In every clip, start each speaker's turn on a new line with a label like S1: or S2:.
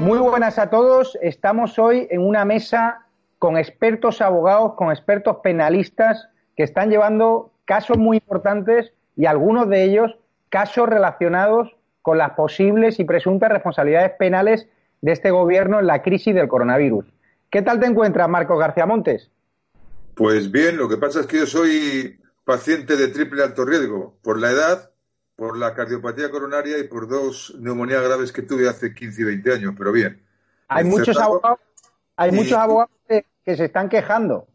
S1: Muy buenas a todos. Estamos hoy en una mesa con expertos abogados, con expertos penalistas que están llevando casos muy importantes y algunos de ellos casos relacionados con las posibles y presuntas responsabilidades penales de este gobierno en la crisis del coronavirus. ¿Qué tal te encuentras, Marcos García Montes?
S2: Pues bien, lo que pasa es que yo soy paciente de triple alto riesgo por la edad, por la cardiopatía coronaria y por dos neumonías graves que tuve hace 15 y 20 años, pero bien.
S1: Hay muchos abogados, hay muchos abogados que, se están quejando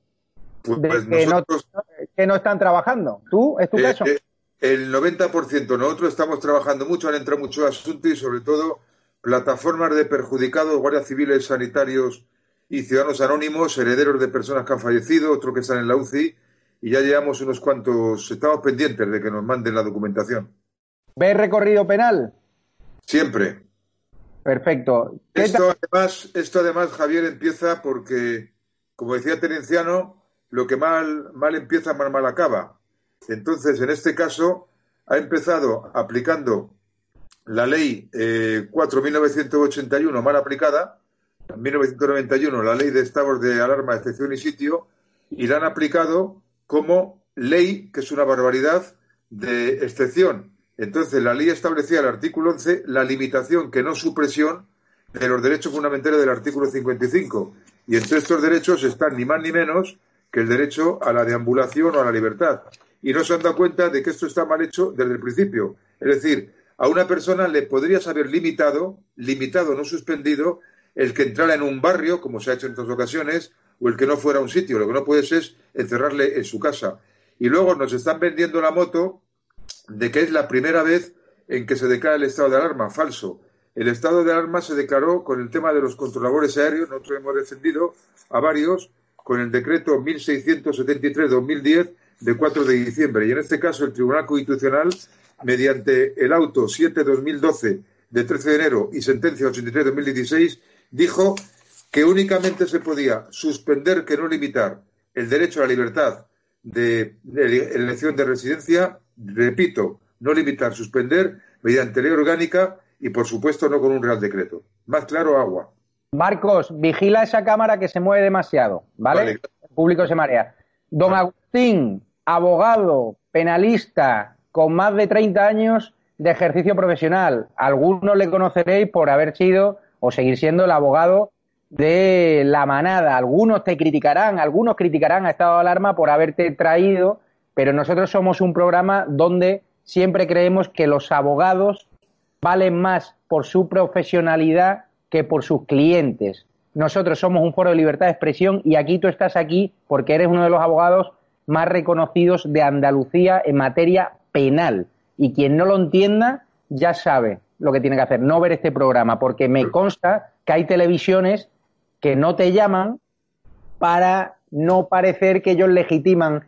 S2: pues,
S1: de
S2: pues
S1: que,
S2: nosotros,
S1: no, que, no, están trabajando. ¿Tú? ¿Es tu
S2: eh,
S1: caso?
S2: Eh, el 90%. Nosotros estamos trabajando mucho, han entrado muchos asuntos y sobre todo plataformas de perjudicados, guardias civiles, sanitarios y ciudadanos anónimos, herederos de personas que han fallecido, otros que están en la UCI y ya llevamos unos cuantos, estamos pendientes de que nos manden la documentación.
S1: ¿Ves recorrido penal?
S2: Siempre.
S1: Perfecto.
S2: Esto además, esto además, Javier, empieza porque, como decía Terenciano, lo que mal, mal empieza, mal mal acaba. Entonces, en este caso, ha empezado aplicando la ley eh, 4.981 mal aplicada, en 1991 la ley de estados de alarma, excepción y sitio, y la han aplicado como ley, que es una barbaridad, de excepción. Entonces, la ley establecía el artículo 11 la limitación, que no supresión, de los derechos fundamentales del artículo 55. Y entre estos derechos están ni más ni menos que el derecho a la deambulación o a la libertad. Y no se han dado cuenta de que esto está mal hecho desde el principio. Es decir, a una persona le podrías haber limitado, limitado, no suspendido, el que entrara en un barrio, como se ha hecho en otras ocasiones, o el que no fuera a un sitio. Lo que no puedes es encerrarle en su casa. Y luego nos están vendiendo la moto de que es la primera vez en que se declara el estado de alarma. Falso. El estado de alarma se declaró con el tema de los controladores aéreos. Nosotros hemos defendido a varios con el decreto 1673-2010 de 4 de diciembre. Y en este caso, el Tribunal Constitucional, mediante el auto 7-2012 de 13 de enero y sentencia 83-2016, dijo que únicamente se podía suspender, que no limitar, el derecho a la libertad de, de elección de residencia repito, no limitar, suspender mediante ley orgánica y, por supuesto, no con un real decreto. Más claro, agua.
S1: Marcos, vigila esa cámara que se mueve demasiado, ¿vale?
S2: Vale.
S1: El público se marea. Don Agustín, abogado, penalista, con más de 30 años de ejercicio profesional. Algunos le conoceréis por haber sido o seguir siendo el abogado de la manada. Algunos te criticarán, algunos criticarán a estado de alarma por haberte traído pero nosotros somos un programa donde siempre creemos que los abogados valen más por su profesionalidad que por sus clientes. Nosotros somos un foro de libertad de expresión y aquí tú estás aquí porque eres uno de los abogados más reconocidos de Andalucía en materia penal. Y quien no lo entienda ya sabe lo que tiene que hacer, no ver este programa, porque me consta que hay televisiones que no te llaman para no parecer que ellos legitiman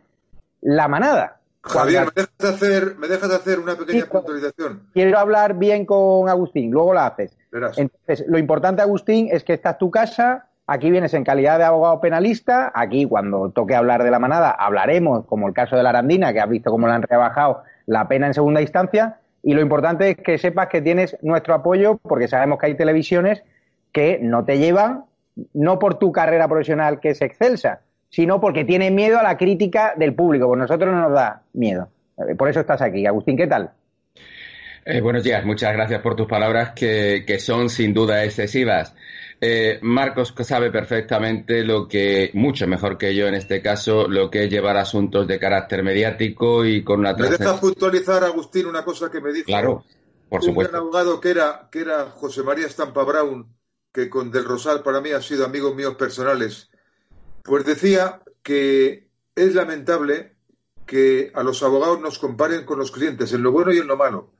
S1: la manada.
S2: Javier, ¿me dejas, de hacer, ¿me dejas de hacer una pequeña sí, puntualización?
S1: Quiero hablar bien con Agustín, luego la haces.
S2: Verás.
S1: Entonces, lo importante, Agustín, es que esta es tu casa, aquí vienes en calidad de abogado penalista, aquí cuando toque hablar de la manada hablaremos, como el caso de la Arandina, que has visto cómo le han rebajado la pena en segunda instancia, y lo importante es que sepas que tienes nuestro apoyo, porque sabemos que hay televisiones que no te llevan, no por tu carrera profesional que es excelsa, sino porque tiene miedo a la crítica del público. Pues nosotros no nos da miedo. Por eso estás aquí. Agustín, ¿qué tal?
S3: Eh, buenos días, muchas gracias por tus palabras que, que son sin duda excesivas. Eh, Marcos sabe perfectamente lo que, mucho mejor que yo en este caso, lo que es llevar asuntos de carácter mediático y con una
S2: ¿Me dejas puntualizar, Agustín, una cosa que me dijo
S3: claro, por
S2: un
S3: supuesto.
S2: gran abogado que era, que era José María Estampa Brown, que con Del Rosal para mí ha sido amigos míos personales? Pues decía que es lamentable que a los abogados nos comparen con los clientes en lo bueno y en lo malo.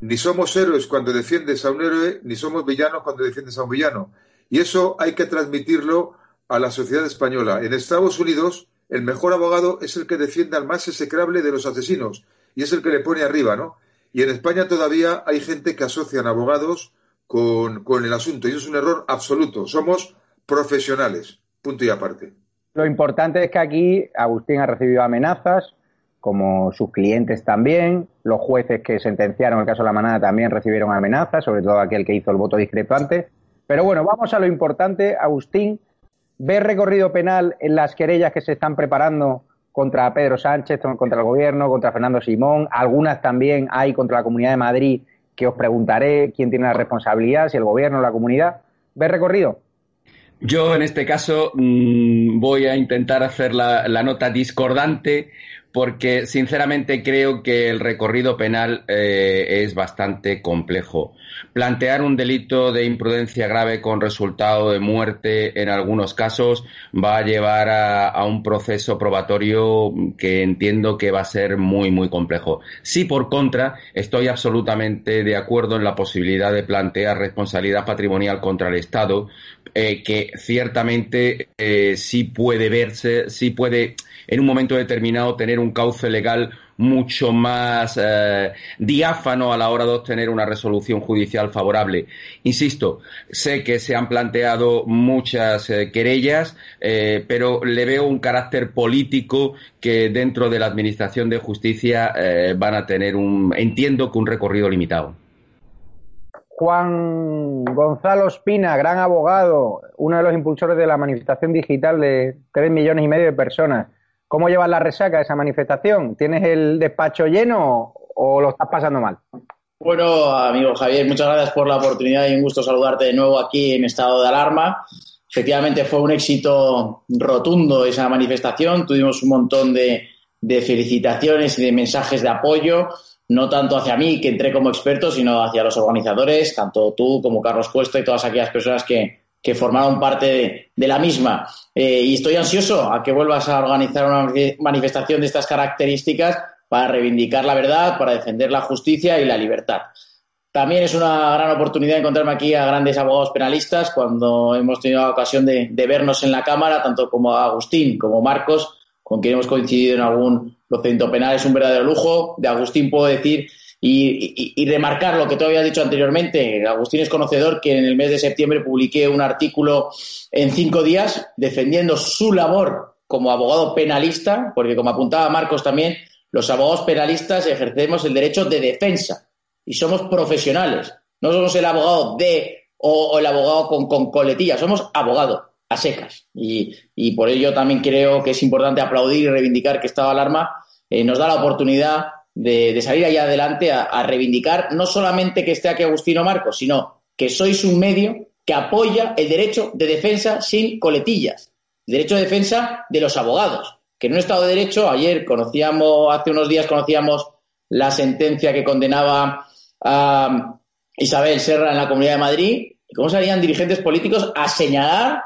S2: Ni somos héroes cuando defiendes a un héroe, ni somos villanos cuando defiendes a un villano. Y eso hay que transmitirlo a la sociedad española. En Estados Unidos, el mejor abogado es el que defiende al más execrable de los asesinos y es el que le pone arriba, ¿no? Y en España todavía hay gente que asocian abogados con, con el asunto y es un error absoluto. Somos profesionales, punto y aparte.
S1: Lo importante es que aquí Agustín ha recibido amenazas, como sus clientes también, los jueces que sentenciaron el caso de la manada también recibieron amenazas, sobre todo aquel que hizo el voto discrepante. Pero bueno, vamos a lo importante, Agustín. ¿Ves recorrido penal en las querellas que se están preparando contra Pedro Sánchez, contra el gobierno, contra Fernando Simón? Algunas también hay contra la Comunidad de Madrid, que os preguntaré quién tiene la responsabilidad, si el gobierno o la comunidad. ¿Ves recorrido?
S3: Yo en este caso mmm, voy a intentar hacer la, nota discordante porque sinceramente creo que el recorrido penal eh, es bastante complejo. Plantear un delito de imprudencia grave con resultado de muerte en algunos casos va a llevar a, a, un proceso probatorio que entiendo que va a ser muy, muy complejo. Sí, por contra, estoy absolutamente de acuerdo en la posibilidad de plantear responsabilidad patrimonial contra el Estado, eh, que ciertamente eh, sí puede verse, sí puede en un momento determinado tener un cauce legal mucho más eh, diáfano a la hora de obtener una resolución judicial favorable. Insisto, sé que se han planteado muchas eh, querellas, eh, pero le veo un carácter político que dentro de la Administración de Justicia van a tener un, entiendo que un recorrido limitado.
S1: Juan Gonzalo Espina, gran abogado, uno de los impulsores de la manifestación digital de tres millones y medio de personas. ¿Cómo llevas la resaca de esa manifestación? ¿Tienes el despacho lleno o lo estás pasando mal?
S4: Bueno, amigo Javier, muchas gracias por la oportunidad y un gusto saludarte de nuevo aquí en estado de alarma. Efectivamente fue un éxito rotundo esa manifestación. Tuvimos un montón de, de felicitaciones y de mensajes de apoyo no tanto hacia mí, que entré como experto, sino hacia los organizadores, tanto tú como Carlos Puesto y todas aquellas personas que, que formaron parte de, la misma. Eh, y estoy ansioso a que vuelvas a organizar una manifestación de estas características para reivindicar la verdad, para defender la justicia y la libertad. También es una gran oportunidad encontrarme aquí a grandes abogados penalistas cuando hemos tenido la ocasión de, vernos en la Cámara, tanto como Agustín como Marcos, con quien hemos coincidido en algún procedimiento penal. Es un verdadero lujo. De Agustín puedo decir y, remarcar lo que tú habías dicho anteriormente. Agustín es conocedor que en el mes de septiembre publiqué un artículo en cinco días defendiendo su labor como abogado penalista, porque como apuntaba Marcos también, los abogados penalistas ejercemos el derecho de defensa y somos profesionales. No somos el abogado de o, el abogado con, con coletilla, somos abogado a secas. Y, por ello también creo que es importante aplaudir y reivindicar que Estado Alarma eh, nos da la oportunidad de, salir ahí adelante a, a, reivindicar no solamente que esté aquí Agustino Marcos, sino que sois un medio que apoya el derecho de defensa sin coletillas, el derecho de defensa de los abogados. Que en un Estado de Derecho, ayer conocíamos, hace unos días conocíamos la sentencia que condenaba a Isabel Serra en la Comunidad de Madrid, cómo salían dirigentes políticos a señalar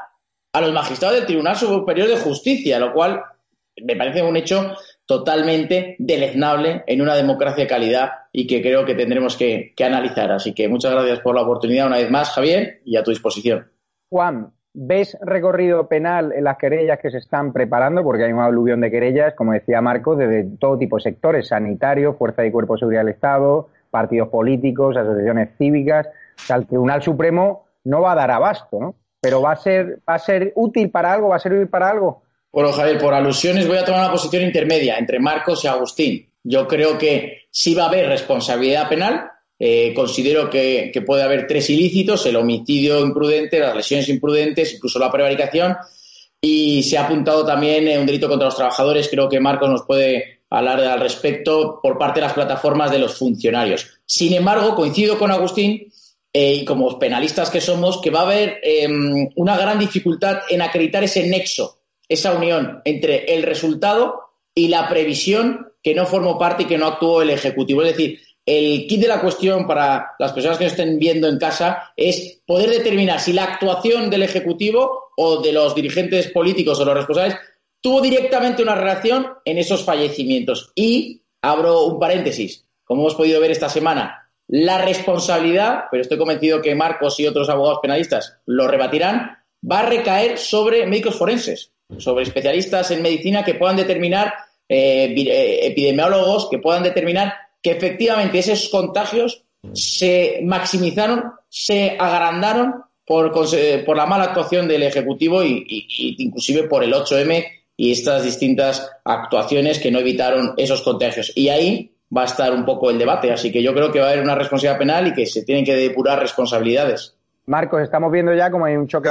S4: a los magistrados del Tribunal Superior de Justicia, lo cual me parece un hecho totalmente deleznable en una democracia de calidad y que creo que tendremos que, analizar. Así que muchas gracias por la oportunidad una vez más, Javier, y a tu disposición.
S1: Juan, ¿ves recorrido penal en las querellas que se están preparando? Porque hay un aluvión de querellas, como decía Marco, de todo tipo de sectores, sanitarios, Fuerza y Cuerpo de Seguridad del Estado, partidos políticos, asociaciones cívicas. O sea, el Tribunal Supremo no va a dar abasto, ¿no? Pero va a ser, va a ser útil para algo, va a servir para algo.
S4: Bueno, Javier, por alusiones voy a tomar una posición intermedia entre Marcos y Agustín. Yo creo que sí va a haber responsabilidad penal. Eh, considero que, puede haber tres ilícitos, el homicidio imprudente, las lesiones imprudentes, incluso la prevaricación. Y se ha apuntado también un delito contra los trabajadores. Creo que Marcos nos puede hablar al respecto por parte de las plataformas de los funcionarios. Sin embargo, coincido con Agustín eh, y como penalistas que somos, que va a haber eh, una gran dificultad en acreditar ese nexo esa unión entre el resultado y la previsión que no formó parte y que no actuó el Ejecutivo. Es decir, el kit de la cuestión para las personas que nos estén viendo en casa es poder determinar si la actuación del Ejecutivo o de los dirigentes políticos o los responsables tuvo directamente una relación en esos fallecimientos. Y abro un paréntesis, como hemos podido ver esta semana, la responsabilidad, pero estoy convencido que Marcos y otros abogados penalistas lo rebatirán, va a recaer sobre médicos forenses, sobre especialistas en medicina que puedan determinar, eh, eh, epidemiólogos que puedan determinar que efectivamente esos contagios se maximizaron, se agrandaron por, por la mala actuación del Ejecutivo y, inclusive por el 8M y estas distintas actuaciones que no evitaron esos contagios. Y ahí va a estar un poco el debate. Así que yo creo que va a haber una responsabilidad penal y que se tienen que depurar responsabilidades.
S1: Marcos, estamos viendo ya como hay un choque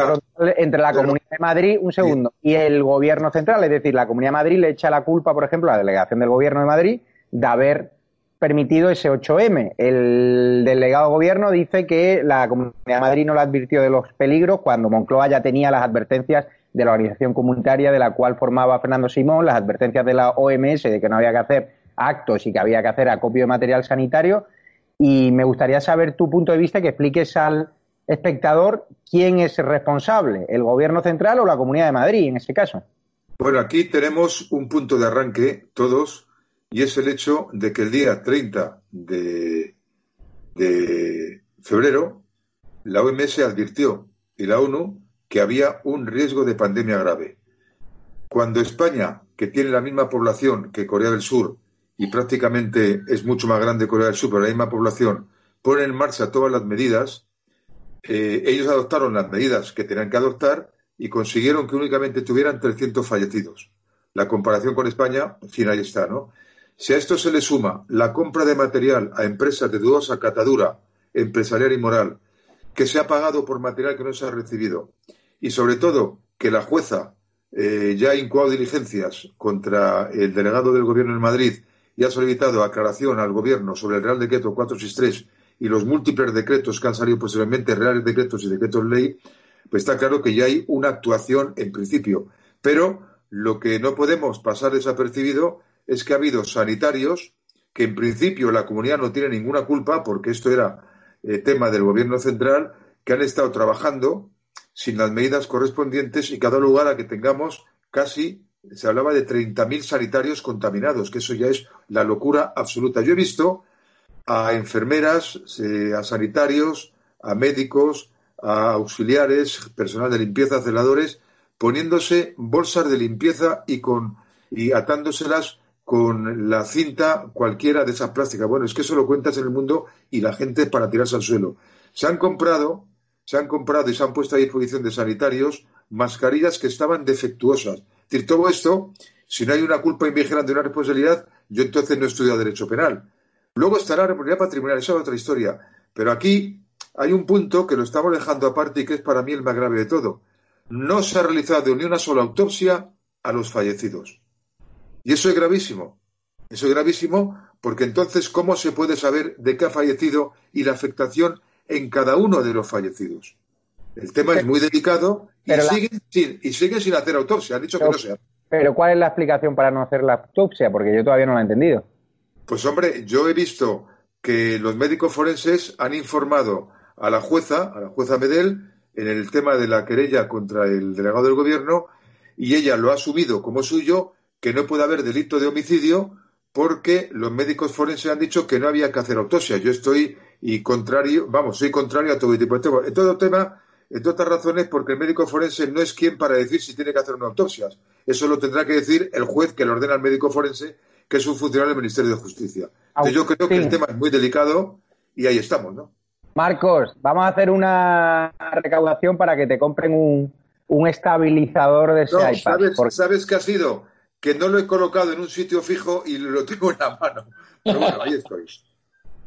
S1: entre la Comunidad de Madrid, un segundo, y el Gobierno central. Es decir, la Comunidad de Madrid le echa la culpa, por ejemplo, a la delegación del Gobierno de Madrid de haber permitido ese 8M. El delegado gobierno dice que la Comunidad de Madrid no le advirtió de los peligros cuando Moncloa ya tenía las advertencias de la organización comunitaria de la cual formaba Fernando Simón, las advertencias de la OMS de que no había que hacer actos y que había que hacer acopio de material sanitario. Y me gustaría saber tu punto de vista, que expliques al espectador quién es responsable, el gobierno central o la Comunidad de Madrid en ese caso.
S2: Bueno, aquí tenemos un punto de arranque todos y es el hecho de que el día 30 de, febrero la OMS advirtió y la ONU que había un riesgo de pandemia grave. Cuando España, que tiene la misma población que Corea del Sur y prácticamente es mucho más grande Corea del Sur, pero la misma población, pone en marcha todas las medidas, eh, ellos adoptaron las medidas que tenían que adoptar y consiguieron que únicamente tuvieran 300 fallecidos. La comparación con España, en ahí está, ¿no? Si a esto se le suma la compra de material a empresas de dudosa catadura empresarial y moral, que se ha pagado por material que no se ha recibido, y sobre todo que la jueza eh, ya ha incoado diligencias contra el delegado del Gobierno en Madrid y ha solicitado aclaración al Gobierno sobre el Real Decreto 463 y los múltiples decretos que han salido posteriormente, reales decretos y decretos ley, pues está claro que ya hay una actuación en principio. Pero lo que no podemos pasar desapercibido es que ha habido sanitarios que en principio la comunidad no tiene ninguna culpa porque esto era eh, tema del gobierno central, que han estado trabajando sin las medidas correspondientes y cada lugar a que tengamos casi, se hablaba de 30.000 sanitarios contaminados, que eso ya es la locura absoluta. Yo he visto a enfermeras, eh, a sanitarios, a médicos, a auxiliares, personal de limpieza, celadores, poniéndose bolsas de limpieza y con y atándoselas con la cinta cualquiera de esas plásticas. Bueno, es que eso lo cuentas en el mundo y la gente para tirarse al suelo. Se han comprado, se han comprado y se han puesto a disposición de sanitarios mascarillas que estaban defectuosas. Es decir, todo esto, si no hay una culpa invigilante de una responsabilidad, yo entonces no he Derecho Penal. Luego estará la responsabilidad patrimonial, esa es otra historia. Pero aquí hay un punto que lo estamos dejando aparte y que es para mí el más grave de todo. No se ha realizado ni una sola autopsia a los fallecidos. Y eso es gravísimo. Eso es gravísimo porque entonces, ¿cómo se puede saber de qué ha fallecido y la afectación en cada uno de los fallecidos? El tema es muy delicado y, siguen, sin, y sin hacer autopsia. Han dicho que no se
S1: Pero ¿cuál es la explicación para no hacer la autopsia? Porque yo todavía no la he entendido.
S2: Pues hombre, yo he visto que los médicos forenses han informado a la jueza, a la jueza Medel, en el tema de la querella contra el delegado del gobierno, y ella lo ha asumido como suyo que no puede haber delito de homicidio porque los médicos forenses han dicho que no había que hacer autopsia. Yo estoy y contrario, vamos, soy contrario a todo tipo de tema. En todo tema, entre otras razones, porque el médico forense no es quien para decir si tiene que hacer una autopsia. Eso lo tendrá que decir el juez que le ordena al médico forense, que es un funcionario del Ministerio de Justicia. Entonces, yo creo que el tema es muy delicado y ahí estamos, ¿no?
S1: Marcos, vamos a hacer una recaudación para que te compren un, un estabilizador de ese iPad.
S2: ¿sabes, ¿Sabes qué ha sido? que no lo he colocado en un sitio fijo y lo tengo en la mano. Pero bueno, ahí estoy.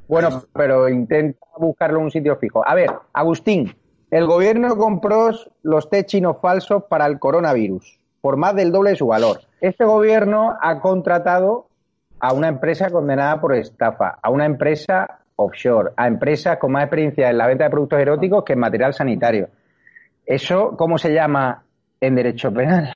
S1: Bueno, pero intenta buscarlo en un sitio fijo. A ver, Agustín, el gobierno compró los test chinos falsos para el coronavirus por más del doble de su valor. Este gobierno ha contratado a una empresa condenada por estafa, a una empresa offshore, a empresas con más experiencia en la venta de productos eróticos que en material sanitario. ¿Eso cómo se llama en derecho penal?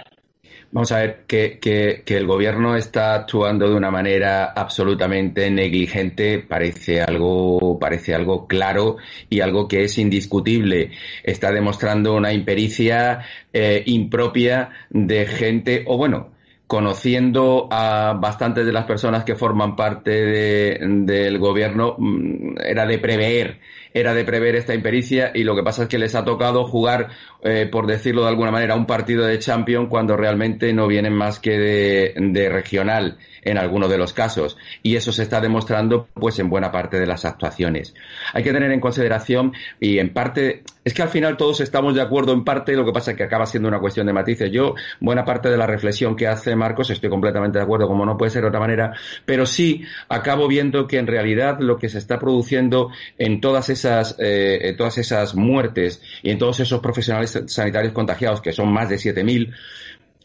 S3: Vamos a ver que, que, el gobierno está actuando de una manera absolutamente negligente, parece algo, parece algo claro y algo que es indiscutible. Está demostrando una impericia eh, impropia de gente, o bueno, conociendo a bastantes de las personas que forman parte del gobierno, mm, era de prever era de prever esta impericia y lo que pasa es que les ha tocado jugar, eh, por decirlo de alguna manera, un partido de Champions cuando realmente no vienen más que de, regional en algunos de los casos. Y eso se está demostrando pues en buena parte de las actuaciones. Hay que tener en consideración y en parte, es que al final todos estamos de acuerdo en parte, lo que pasa es que acaba siendo una cuestión de matices. Yo, buena parte de la reflexión que hace Marcos, estoy completamente de acuerdo, como no puede ser de otra manera, pero sí acabo viendo que en realidad lo que se está produciendo en todas esas, eh, todas esas muertes y en todos esos profesionales sanitarios contagiados, que son más de 7.000,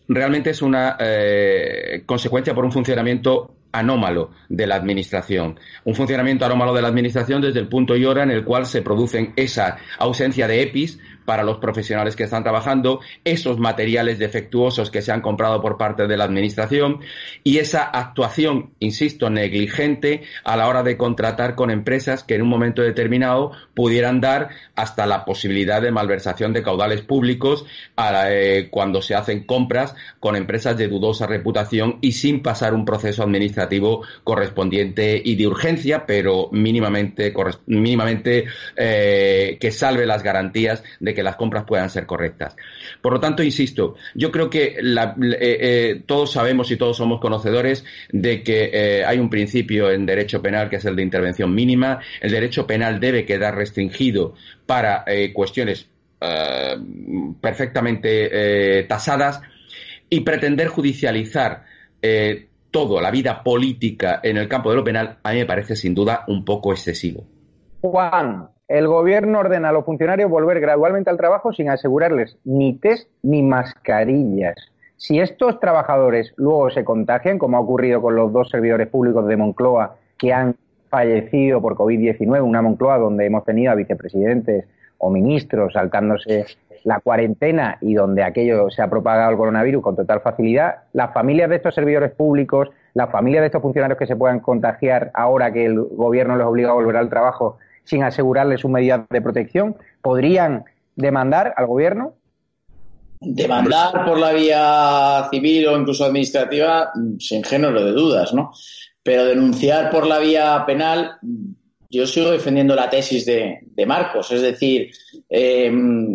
S3: realmente es una eh, consecuencia por un funcionamiento anómalo de la administración. Un funcionamiento anómalo de la administración desde el punto y hora en el cual se producen esa ausencia de EPIs para los profesionales que están trabajando, esos materiales defectuosos que se han comprado por parte de la Administración y esa actuación, insisto, negligente a la hora de contratar con empresas que en un momento determinado pudieran dar hasta la posibilidad de malversación de caudales públicos eh, cuando se hacen compras con empresas de dudosa reputación y sin pasar un proceso administrativo correspondiente y de urgencia, pero mínimamente, eh, que salve las garantías de que las compras puedan ser correctas. Por lo tanto, insisto, yo creo que eh, eh, todos sabemos y todos somos conocedores de que hay un principio en derecho penal que es el de intervención mínima. El derecho penal debe quedar restringido para cuestiones perfectamente tasadas y pretender judicializar todo, la vida política en el campo de lo penal, a mí me parece sin duda un poco excesivo.
S1: Juan, el gobierno ordena a los funcionarios volver gradualmente al trabajo sin asegurarles ni test ni mascarillas. Si estos trabajadores luego se contagian, como ha ocurrido con los dos servidores públicos de Moncloa que han fallecido por COVID-19, una Moncloa donde hemos tenido a vicepresidentes o ministros saltándose la cuarentena y donde aquello se ha propagado el coronavirus con total facilidad, las familias de estos servidores públicos, las familias de estos funcionarios que se puedan contagiar ahora que el gobierno les obliga a volver al trabajo, sin asegurarles sus medidas de protección? ¿Podrían demandar al gobierno?
S4: Demandar por la vía civil o incluso administrativa, sin género de dudas, ¿no? Pero denunciar por la vía penal, yo sigo defendiendo la tesis de, Marcos. Es decir, eh,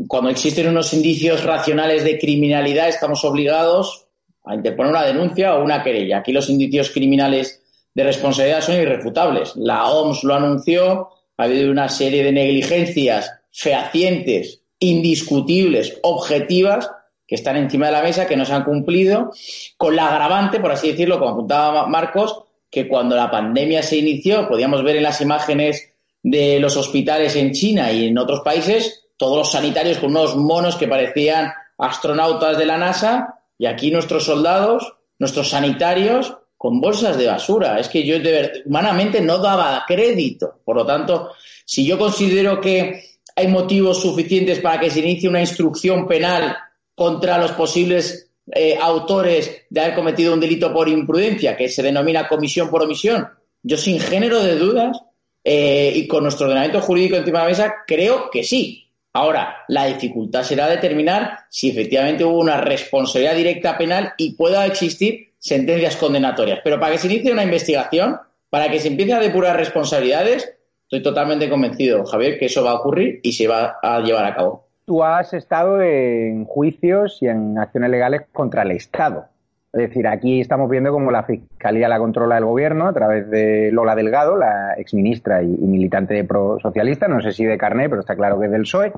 S4: cuando existen unos indicios racionales de criminalidad, estamos obligados a interponer una denuncia o una querella. Aquí los indicios criminales de responsabilidad son irrefutables. La OMS lo anunció, ha habido una serie de negligencias fehacientes, indiscutibles, objetivas, que están encima de la mesa, que no se han cumplido, con la agravante, por así decirlo, como apuntaba Marcos, que cuando la pandemia se inició, podíamos ver en las imágenes de los hospitales en China y en otros países, todos los sanitarios con unos monos que parecían astronautas de la NASA, y aquí nuestros soldados, nuestros sanitarios, con bolsas de basura. Es que yo de humanamente no daba crédito. Por lo tanto, si yo considero que hay motivos suficientes para que se inicie una instrucción penal contra los posibles eh, autores de haber cometido un delito por imprudencia, que se denomina comisión por omisión, yo sin género de dudas eh, y con nuestro ordenamiento jurídico encima de la mesa, creo que sí. Ahora, la dificultad será determinar si efectivamente hubo una responsabilidad directa penal y pueda existir sentencias condenatorias. Pero para que se inicie una investigación, para que se empiece a depurar responsabilidades, estoy totalmente convencido, Javier, que eso va a ocurrir y se va a llevar a cabo.
S1: Tú has estado en juicios y en acciones legales contra el Estado. Es decir, aquí estamos viendo cómo la Fiscalía la controla el gobierno a través de Lola Delgado, la exministra y, y militante pro socialista, no sé si de carné, pero está claro que es del PSOE,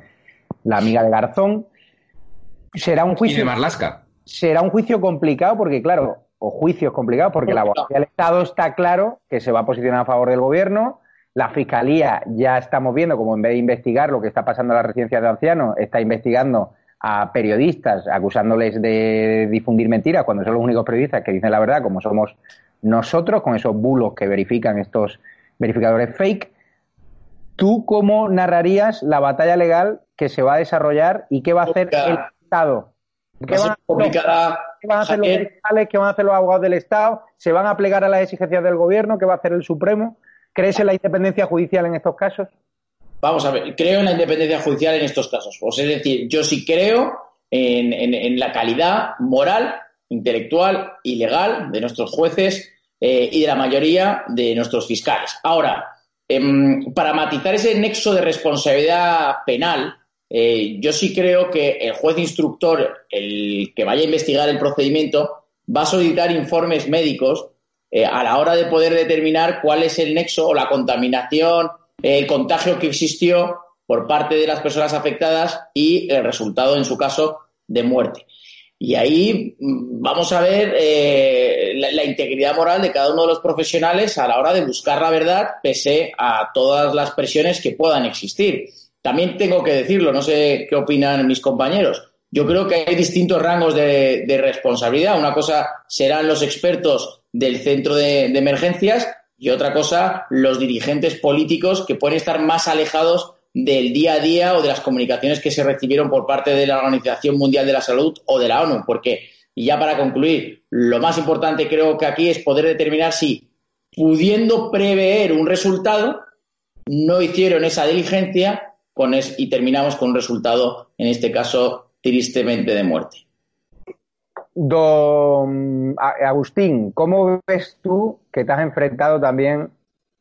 S1: la amiga de Garzón. Será un juicio.
S3: Y de Marlasca.
S1: Será un juicio complicado porque, claro, o juicios complicados, porque la abogacía del Estado está claro que se va a posicionar a favor del gobierno. La Fiscalía ya estamos viendo como en vez de investigar lo que está pasando en las residencias de ancianos, está investigando a periodistas acusándoles de difundir mentiras cuando son los únicos periodistas que dicen la verdad, como somos nosotros, con esos bulos que verifican estos verificadores fake. ¿Tú cómo narrarías la batalla legal que se va a desarrollar y qué va a hacer el Estado?
S4: ¿Qué van, complicada,
S1: ¿Qué van a hacer los fiscales? ¿Qué van a hacer los abogados del Estado? ¿Se van a plegar a las exigencias del gobierno? ¿Qué va a hacer el Supremo? ¿Crees en la independencia judicial en estos casos?
S4: Vamos a ver, creo en la independencia judicial en estos casos. Pues es decir, yo sí creo en, la calidad moral intelectual y legal de nuestros jueces eh, y de la mayoría de nuestros fiscales. Ahora, em, para matizar ese nexo de responsabilidad penal, eh, yo sí creo que el juez instructor, el que vaya a investigar el procedimiento, va a solicitar informes médicos eh, a la hora de poder determinar cuál es el nexo o la contaminación, el contagio que existió por parte de las personas afectadas y el resultado, en su caso, de muerte. Y ahí mm, vamos a ver eh, la, integridad moral de cada uno de los profesionales a la hora de buscar la verdad, pese a todas las presiones que puedan existir. También tengo que decirlo, no sé qué opinan mis compañeros. Yo creo que hay distintos rangos de, responsabilidad. Una cosa serán los expertos del centro de emergencias y otra cosa los dirigentes políticos que pueden estar más alejados del día a día o de las comunicaciones que se recibieron por parte de la Organización Mundial de la Salud o de la ONU, porque, y ya para concluir, lo más importante creo que aquí es poder determinar si, pudiendo prever un resultado, no hicieron esa diligencia con y terminamos con un resultado, en este caso, tristemente de muerte.
S1: Don Agustín, ¿cómo ves tú que te has enfrentado también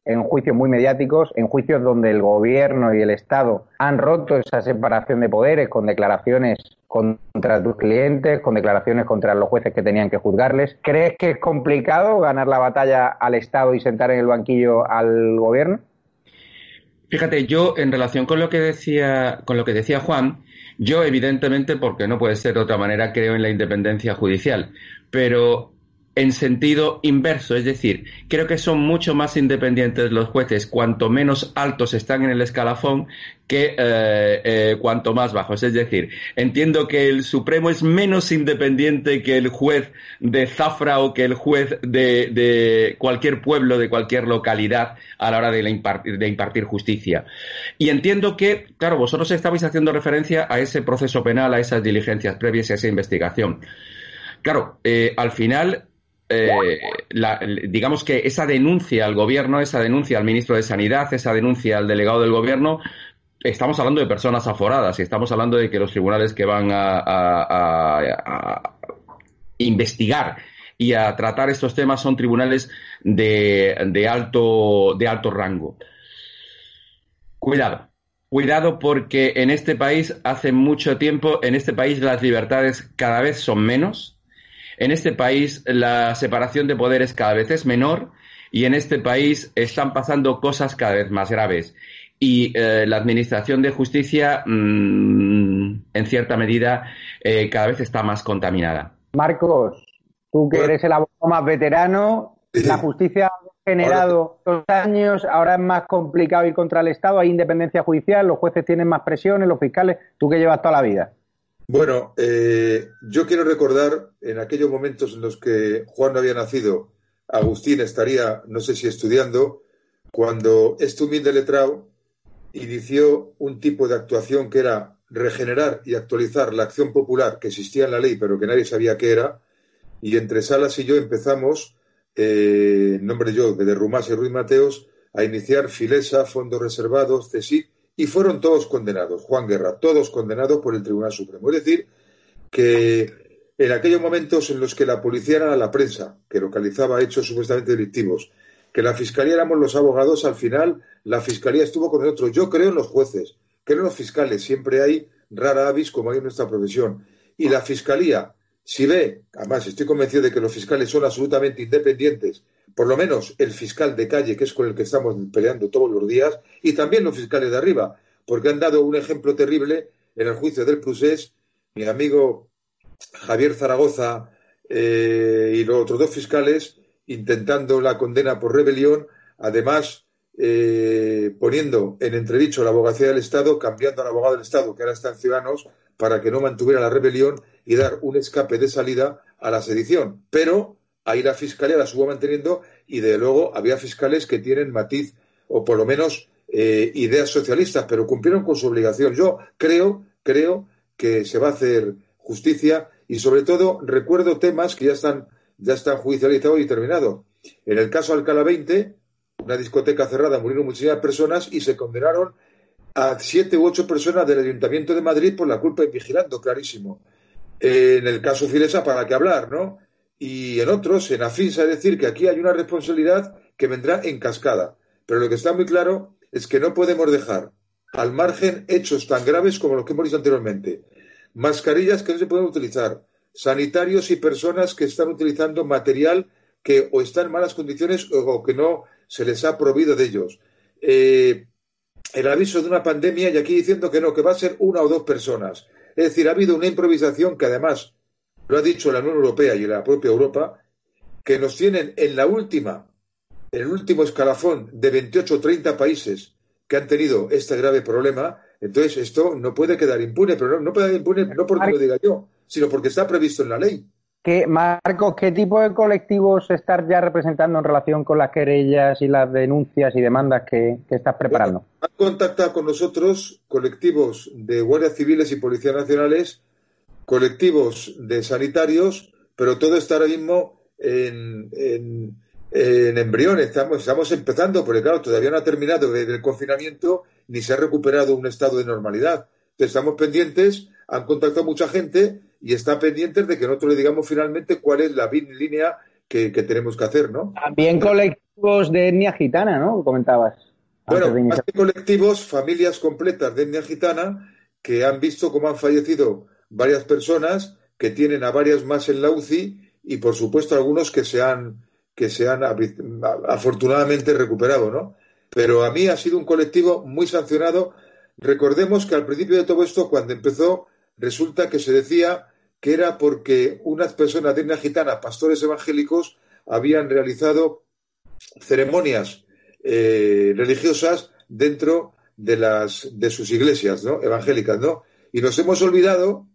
S1: en juicios muy mediáticos, en juicios donde el gobierno y el Estado han roto esa separación de poderes con declaraciones contra tus clientes, con declaraciones contra los jueces que tenían que juzgarles. ¿Crees que es complicado ganar la batalla al Estado y sentar en el banquillo al gobierno?
S3: Fíjate, yo en relación con lo que decía, con lo que decía Juan, yo evidentemente, porque no puede ser de otra manera, creo en la independencia judicial, pero en sentido inverso, es decir, creo que son mucho más independientes los jueces cuanto menos altos están en el escalafón que eh, eh, cuanto más bajos. Es decir, entiendo que el Supremo es menos independiente que el juez de Zafra o que el juez de, cualquier pueblo, de cualquier localidad a la hora de, impartir, de impartir justicia. Y entiendo que, claro, vosotros estabais haciendo referencia a ese proceso penal, a esas diligencias previas y a esa investigación. Claro, eh, al final eh, digamos que esa denuncia al gobierno, esa denuncia al ministro de Sanidad, esa denuncia al delegado del gobierno, estamos hablando de personas aforadas y estamos hablando de que los tribunales que van a, investigar y a tratar estos temas son tribunales de, alto, de alto rango. Cuidado, cuidado porque en este país hace mucho tiempo, en este país las libertades cada vez son menos, en este país la separación de poderes cada vez es menor y en este país están pasando cosas cada vez más graves. Y eh, la Administración de Justicia, mm, en cierta medida, eh, cada vez está más contaminada.
S1: Marcos, tú que eres el abogado más veterano, la justicia ha generado dos años, ahora es más complicado ir contra el Estado, hay independencia judicial, los jueces tienen más presiones, los fiscales, tú que llevas toda la vida.
S2: Bueno, eh, yo quiero recordar en aquellos momentos en los que Juan no había nacido, Agustín estaría, no sé si estudiando, cuando este humilde letrado inició un tipo de actuación que era regenerar y actualizar la acción popular que existía en la ley, pero que nadie sabía qué era, y entre Salas y yo empezamos, eh, en nombre yo, de Rumás y Ruiz Mateos, a iniciar Filesa, fondos reservados, CESIC, y fueron todos condenados, Juan Guerra, todos condenados por el Tribunal Supremo. Es decir, que en aquellos momentos en los que la policía era la prensa, que localizaba hechos supuestamente delictivos, que la fiscalía éramos los abogados, al final la fiscalía estuvo con nosotros. Yo creo en los jueces, creo en los fiscales, siempre hay rara avis como hay en nuestra profesión. Y la fiscalía, si ve, además estoy convencido de que los fiscales son absolutamente independientes por lo menos el fiscal de calle, que es con el que estamos peleando todos los días, y también los fiscales de arriba, porque han dado un ejemplo terrible en el juicio del Prusés, mi amigo Javier Zaragoza eh, y los otros dos fiscales intentando la condena por rebelión, además eh, poniendo en entredicho la abogacía del Estado, cambiando al abogado del Estado, que ahora está en Ciudadanos, para que no mantuviera la rebelión y dar un escape de salida a la sedición. Pero ahí la fiscalía la subo manteniendo y de luego había fiscales que tienen matiz o por lo menos eh, ideas socialistas, pero cumplieron con su obligación. Yo creo, creo que se va a hacer justicia y sobre todo recuerdo temas que ya están, ya están judicializados y terminados. En el caso Alcalá 20, una discoteca cerrada, murieron muchísimas personas y se condenaron a siete u ocho personas del Ayuntamiento de Madrid por la culpa de vigilando, clarísimo. en el caso Filesa, para qué hablar, ¿no? Y en otros, en Afins, a decir que aquí hay una responsabilidad que vendrá en cascada. Pero lo que está muy claro es que no podemos dejar al margen hechos tan graves como los que hemos dicho anteriormente. Mascarillas que no se pueden utilizar, sanitarios y personas que están utilizando material que o está en malas condiciones o que no se les ha prohibido de ellos. Eh, el aviso de una pandemia y aquí diciendo que no, que va a ser una o dos personas. Es decir, ha habido una improvisación que además lo ha dicho la Unión Europea y la propia Europa, que nos tienen en la última, en el último escalafón de 28 o 30 países que han tenido este grave problema. Entonces, esto no puede quedar impune, pero no, puede quedar impune no porque lo diga yo, sino porque está previsto en la ley.
S1: ¿Qué, Marcos, ¿qué tipo de colectivos estás ya representando en relación con las querellas y las denuncias y demandas que, estás preparando?
S2: han contactado con nosotros colectivos de guardias civiles y policías nacionales, colectivos de sanitarios, pero todo está ahora mismo en, en, embrión. Estamos, estamos empezando, porque claro, todavía no ha terminado el confinamiento ni se ha recuperado un estado de normalidad. Entonces, estamos pendientes, han contactado mucha gente y está pendientes de que nosotros le digamos finalmente cuál es la línea que, tenemos que hacer, ¿no?
S1: También colectivos de etnia gitana, ¿no? Comentabas.
S2: Bueno, más que colectivos, familias completas de etnia gitana que han visto cómo han fallecido varias personas, que tienen a varias más en la UCI y, por supuesto, algunos que se han, que se han afortunadamente recuperado, ¿no? Pero a mí ha sido un colectivo muy sancionado. Recordemos que al principio de todo esto, cuando empezó, resulta que se decía que era porque unas personas de etnia gitana, pastores evangélicos, habían realizado ceremonias eh, religiosas dentro de las de sus iglesias ¿no? evangélicas, ¿no? Y nos hemos olvidado,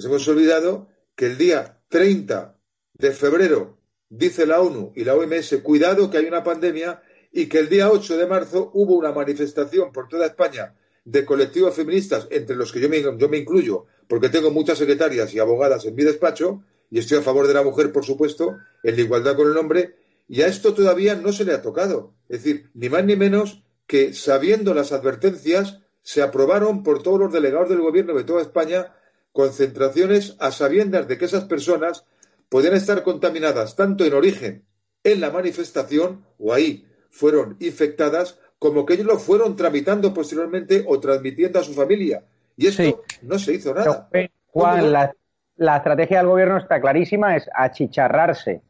S2: nos hemos olvidado que el día 30 de febrero dice la ONU y la OMS, cuidado que hay una pandemia, y que el día 8 de marzo hubo una manifestación por toda España de colectivos feministas, entre los que yo me, yo me incluyo, porque tengo muchas secretarias y abogadas en mi despacho, y estoy a favor de la mujer, por supuesto, en la igualdad con el hombre, y a esto todavía no se le ha tocado. Es decir, ni más ni menos que sabiendo las advertencias, se aprobaron por todos los delegados del gobierno de toda España concentraciones a sabiendas de que esas personas podían estar contaminadas tanto en origen en la manifestación o ahí fueron infectadas como que ellos lo fueron tramitando posteriormente o transmitiendo a su familia. Y esto no se hizo nada.
S1: Juan, la, estrategia del gobierno está clarísima, es achicharrarse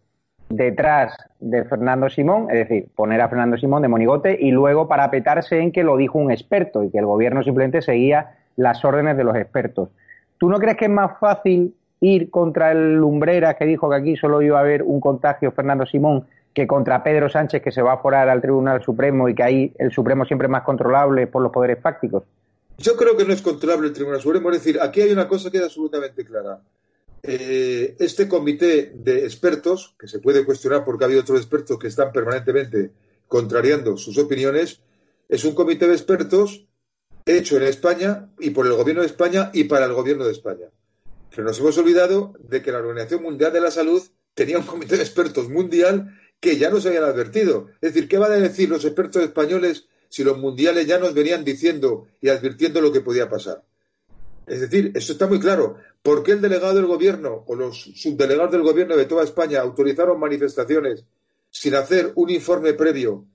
S1: detrás de Fernando Simón, es decir, poner a Fernando Simón de monigote y luego parapetarse en que lo dijo un experto y que el gobierno simplemente seguía las órdenes de los expertos. ¿Tú no crees que es más fácil ir contra el Lumbrera que dijo que aquí solo iba a haber un contagio Fernando Simón que contra Pedro Sánchez, que se va a forar al Tribunal Supremo y que ahí el Supremo siempre es más controlable por los poderes fácticos?
S2: Yo creo que no es controlable el Tribunal Supremo. Es decir, aquí hay una cosa que es absolutamente clara. Eh, este comité de expertos, que se puede cuestionar porque ha habido otros expertos que están permanentemente contrariando sus opiniones, es un comité de expertos hecho en España y por el gobierno de España y para el gobierno de España. Pero nos hemos olvidado de que la Organización Mundial de la Salud tenía un comité de expertos mundial que ya nos habían advertido. Es decir, ¿qué van a decir los expertos españoles si los mundiales ya nos venían diciendo y advirtiendo lo que podía pasar? Es decir, eso está muy claro. ¿Por qué el delegado del gobierno o los subdelegados del gobierno de toda España autorizaron manifestaciones sin hacer un informe previo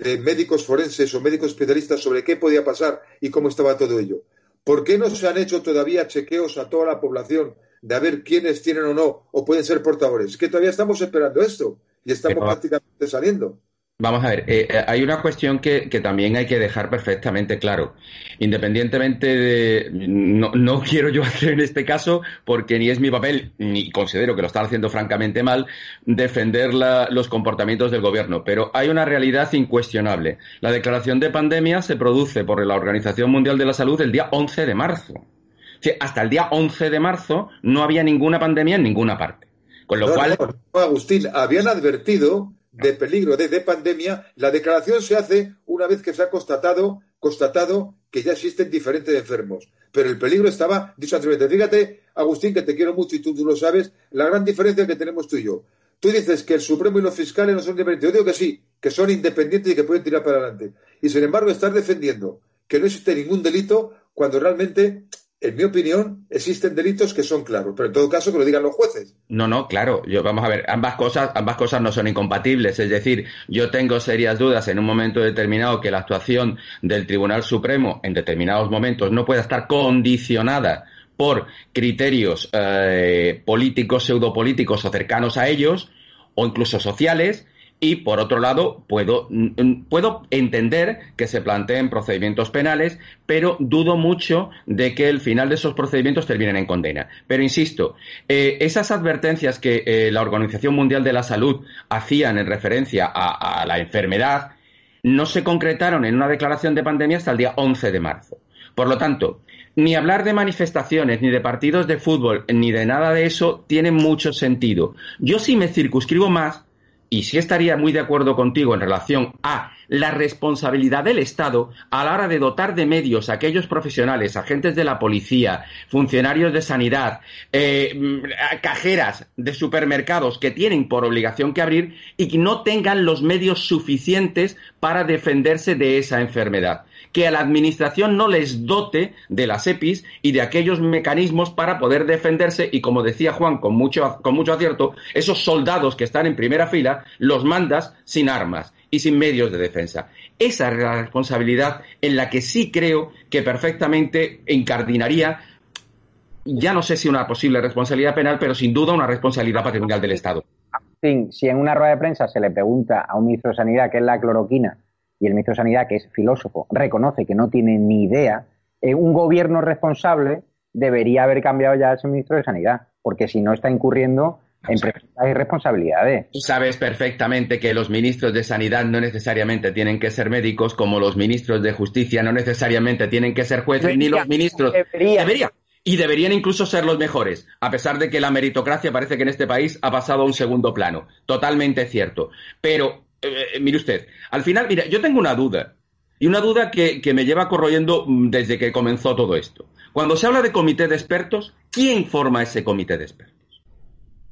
S2: de médicos forenses o médicos especialistas sobre qué podía pasar y cómo estaba todo ello? ¿Por qué no se han hecho todavía chequeos a toda la población de a ver quiénes tienen o no o pueden ser portadores? Es que todavía estamos esperando esto y estamos prácticamente saliendo.
S3: Vamos a ver, eh, eh, hay una cuestión que, también hay que dejar perfectamente claro. Independientemente de. No, quiero yo hacer en este caso, porque ni es mi papel, ni considero que lo están haciendo francamente mal, defender los comportamientos del gobierno. Pero hay una realidad incuestionable. La declaración de pandemia se produce por la Organización Mundial de la Salud el día 11 de marzo. hasta el día 11 de marzo no había ninguna pandemia en ninguna parte. Con lo cual.
S2: Agustín, habían advertido de peligro de, pandemia, la declaración se hace una vez que se ha constatado, constatado que ya existen diferentes enfermos. Pero el peligro estaba dicho anteriormente. Fíjate, Agustín, que te quiero mucho y tú, tú, lo sabes, la gran diferencia que tenemos tú y yo. Tú dices que el Supremo y los fiscales no son independientes. Yo digo que sí, que son independientes y que pueden tirar para adelante. Y sin embargo, estás defendiendo que no existe ningún delito cuando realmente en mi opinión, existen delitos que son claros, pero en todo caso que lo digan los jueces.
S3: No, no, claro. Yo, vamos a ver, ambas cosas, ambas cosas no son incompatibles. Es decir, yo tengo serias dudas en un momento determinado que la actuación del Tribunal Supremo en determinados momentos no pueda estar condicionada por criterios eh, políticos, pseudopolíticos o cercanos a ellos, o incluso sociales, y por otro lado, puedo, puedo entender que se planteen procedimientos penales, pero dudo mucho de que el final de esos procedimientos terminen en condena. Pero insisto, eh, esas advertencias que eh, la Organización Mundial de la Salud hacían en referencia a, a la enfermedad no se concretaron en una declaración de pandemia hasta el día 11 de marzo. Por lo tanto, ni hablar de manifestaciones, ni de partidos de fútbol, ni de nada de eso tiene mucho sentido. Yo sí me circunscribo más y sí estaría muy de acuerdo contigo en relación a la responsabilidad del Estado a la hora de dotar de medios a aquellos profesionales, agentes de la policía, funcionarios de sanidad, eh, mm, cajeras de supermercados que tienen por obligación que abrir y que no tengan los medios suficientes para defenderse de esa enfermedad que a la Administración no les dote de las EPIs y de aquellos mecanismos para poder defenderse y, como decía Juan con mucho, con mucho acierto, esos soldados que están en primera fila los mandas sin armas y sin medios de defensa. Esa es la responsabilidad en la que sí creo que perfectamente encardinaría ya no sé si una posible responsabilidad penal, pero sin duda una responsabilidad patrimonial del Estado.
S1: Si en una rueda de prensa se le pregunta a un ministro de Sanidad qué es la cloroquina y el ministro de Sanidad, que es filósofo, reconoce que no tiene ni idea, eh, un gobierno responsable debería haber cambiado ya a ese ministro de Sanidad, porque si no está incurriendo en irresponsabilidades.
S3: Tú sabes perfectamente que los ministros de Sanidad no necesariamente tienen que ser médicos, como los ministros de Justicia no necesariamente tienen que ser jueces, ni los ministros. Debería. Y deberían incluso ser los mejores, a pesar de que la meritocracia parece que en este país ha pasado a un segundo plano. Totalmente cierto. Pero eh, eh, mire usted, al final, mira, yo tengo una duda. Y una duda que, me lleva corroyendo mm, desde que comenzó todo esto. Cuando se habla de comité de expertos, ¿quién forma ese comité de expertos?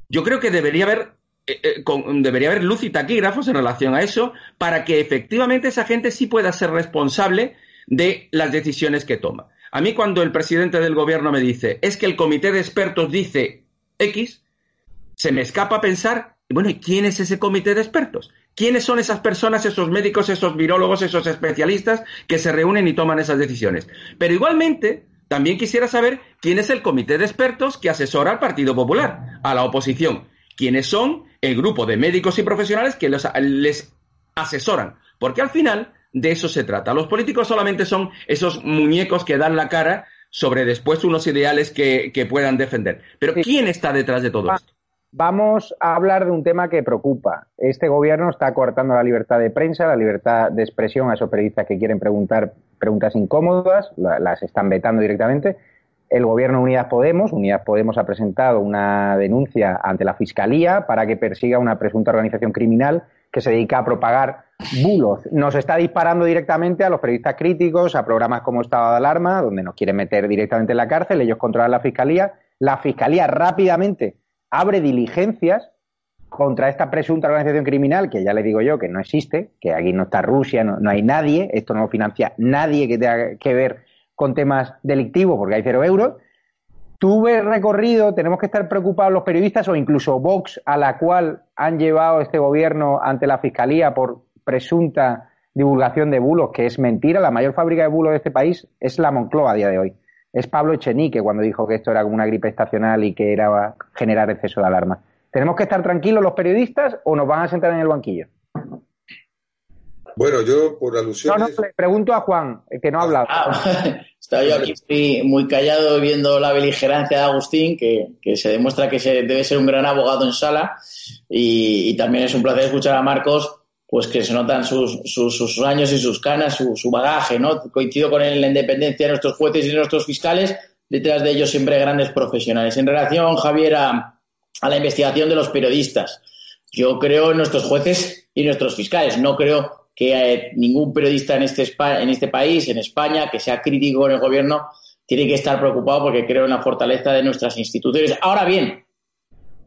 S3: Yo creo que debería haber, eh, debería haber luz y taquígrafos en relación a eso para que efectivamente esa gente sí pueda ser responsable de las decisiones que toma. A mí cuando el presidente del gobierno me dice, es que el comité de expertos dice X, se me escapa pensar, bueno, ¿y quién es ese comité de expertos? ¿Quiénes son esas personas, esos médicos, esos virólogos, esos especialistas que se reúnen y toman esas decisiones? Pero igualmente, también quisiera saber quién es el comité de expertos que asesora al Partido Popular, a la oposición. ¿Quiénes son el grupo de médicos y profesionales que les asesoran? Porque al final de eso se trata. Los políticos solamente son esos muñecos que dan la cara sobre después unos ideales que, puedan defender. Pero ¿quién está detrás de todo esto?
S1: Vamos a hablar de un tema que preocupa. Este gobierno está coartando la libertad de prensa, la libertad de expresión a esos periodistas que quieren preguntar preguntas incómodas, las están vetando directamente. El gobierno Unidas Podemos, Unidas Podemos ha presentado una denuncia ante la Fiscalía para que persiga una presunta organización criminal que se dedica a propagar bulos. Nos está disparando directamente a los periodistas críticos, a programas como Estado de Alarma, donde nos quieren meter directamente en la cárcel, ellos controlan la Fiscalía. La Fiscalía rápidamente abre diligencias contra esta presunta organización criminal, que ya le digo yo que no existe, que aquí no está Rusia, no, hay nadie, esto no lo financia nadie que tenga que ver con temas delictivos, porque hay cero euros. Tuve recorrido, tenemos que estar preocupados los periodistas o incluso Vox, a la cual han llevado este gobierno ante la Fiscalía por presunta divulgación de bulos, que es mentira. La mayor fábrica de bulos de este país es la Moncloa a día de hoy es Pablo Echenique cuando dijo que esto era como una gripe estacional y que era generar exceso de alarma. ¿Tenemos que estar tranquilos los periodistas o nos van a sentar en el banquillo?
S2: Bueno, yo por alusión.
S1: No, no, le pregunto a Juan, que no ha hablado.
S4: Ah, estaba yo aquí muy callado viendo la beligerancia de Agustín, que, se demuestra que se, debe ser un gran abogado en sala. Y, y, también es un placer escuchar a Marcos pues que se notan sus, sus, años y sus canas, su, bagaje, ¿no? Coincido con la independencia de nuestros jueces y de nuestros fiscales, detrás de ellos siempre grandes profesionales. En relación, Javier, a, la investigación de los periodistas, yo creo en nuestros jueces y nuestros fiscales. No creo que eh, ningún periodista en este, en este país, en España, que sea crítico en el gobierno, tiene que estar preocupado porque creo en la fortaleza de nuestras instituciones. Ahora bien,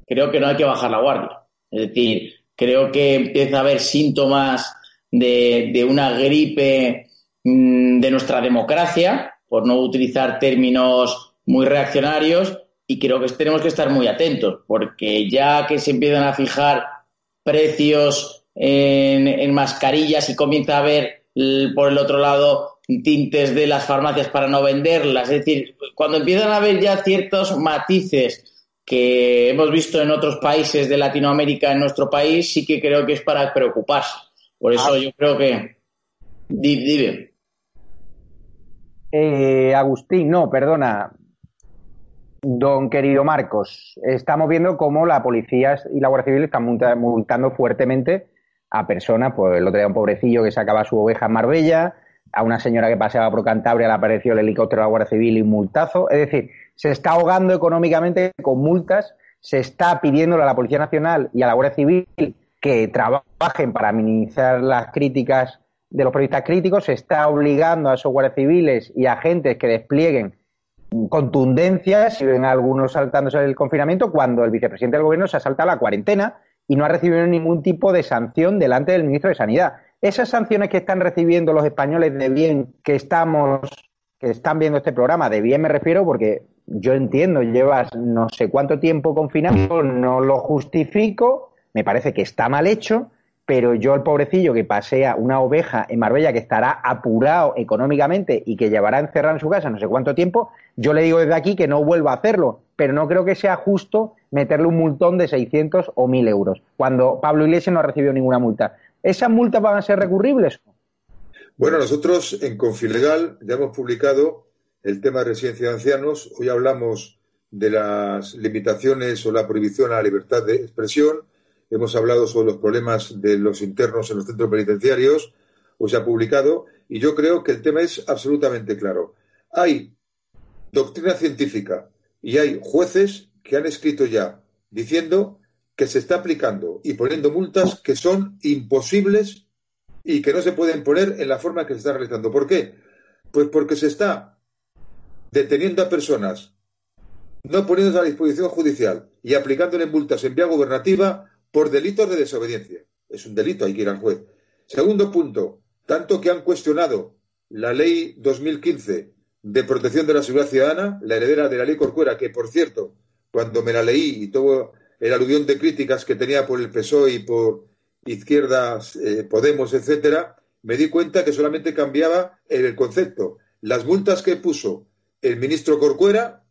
S4: creo que no hay que bajar la guardia. Es decir, Creo que empieza a haber síntomas de, una gripe mm, de nuestra democracia, por no utilizar términos muy reaccionarios y creo que tenemos que estar muy atentos, porque ya que se empiezan a fijar precios en, mascarillas y comienza a haber por el otro lado tintes de las farmacias para no venderlas, es decir, cuando empiezan a haber ya ciertos matices que hemos visto en otros países de Latinoamérica, en nuestro país, sí que creo que es para preocuparse. Por eso ah. yo creo que... Dime.
S1: Eh, Agustín, no, perdona. Don querido Marcos, estamos viendo cómo la policía y la Guardia Civil están multando fuertemente a personas, pues el otro día un pobrecillo que sacaba su oveja en Marbella, a una señora que paseaba por Cantabria le apareció el helicóptero de la Guardia Civil y multazo. Es decir, se está ahogando económicamente con multas, se está pidiéndole a la Policía Nacional y a la Guardia Civil que trabajen para minimizar las críticas de los periodistas críticos, se está obligando a esos guardias civiles y agentes que desplieguen contundencias, si ven algunos saltándose el confinamiento, cuando el vicepresidente del gobierno se ha saltado la cuarentena y no ha recibido ningún tipo de sanción delante del ministro de Sanidad. Esas sanciones que están recibiendo los españoles de bien que estamos, que están viendo este programa, de bien me refiero porque yo entiendo, llevas no sé cuánto tiempo confinado, no lo justifico, me parece que está mal hecho, pero yo el pobrecillo que pasea una oveja en Marbella que estará apurado económicamente y que llevará encerrado en su casa no sé cuánto tiempo, yo le digo desde aquí que no vuelva a hacerlo, pero no creo que sea justo meterle un multón de 600 o 1000 euros, cuando Pablo Iglesias no ha recibido ninguna multa. ¿Esas multas van a ser recurribles?
S2: Bueno, nosotros en Confilegal ya hemos publicado el tema de residencia de ancianos. Hoy hablamos de las limitaciones o la prohibición a la libertad de expresión hemos hablado sobre los problemas de los internos en los centros penitenciarios, o se ha publicado, y yo creo que el tema es absolutamente claro. Hay doctrina científica y hay jueces que han escrito ya diciendo que se está aplicando y poniendo multas que son imposibles y que no se pueden poner en la forma que se está realizando. ¿Por qué? Pues porque se está deteniendo a personas, no poniéndose a disposición judicial y aplicándole multas en vía gubernativa por delitos de desobediencia. Es un delito, hay que ir al juez. Segundo punto, tanto que han cuestionado la ley 2015 de protección de la seguridad ciudadana, la heredera de la ley Corcuera, que por cierto, cuando me la leí y todo el aluvión de críticas que tenía por el PSOE y por izquierdas, eh, Podemos, etcétera, me di cuenta que solamente cambiaba el concepto. Las multas que puso el ministro Corcuera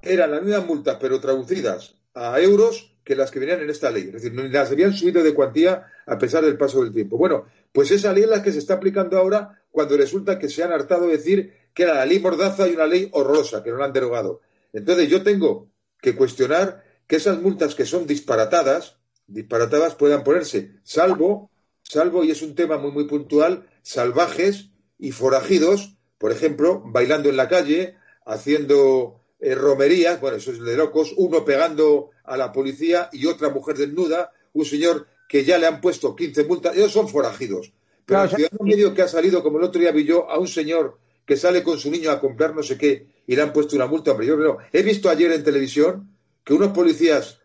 S2: eran las mismas multas, pero traducidas a euros que las que venían en esta ley. Es decir, las habían subido de cuantía a pesar del paso del tiempo. Bueno, pues esa ley es la que se está aplicando ahora cuando resulta que se han hartado de decir que era la ley Mordaza y una ley horrorosa, que no la han derogado. Entonces yo tengo que cuestionar que esas multas que son disparatadas, disparatadas puedan ponerse, salvo, salvo, y es un tema muy, muy puntual, salvajes y forajidos, por ejemplo, bailando en la calle, haciendo eh, romerías, bueno, eso es de locos, uno pegando a la policía y otra mujer desnuda, un señor que ya le han puesto 15 multas, ellos son forajidos. Pero el ciudadano medio que ha salido, como el otro día vi yo, a un señor que sale con su niño a comprar no sé qué y le han puesto una multa, hombre, yo no. He visto ayer en televisión que unos policías,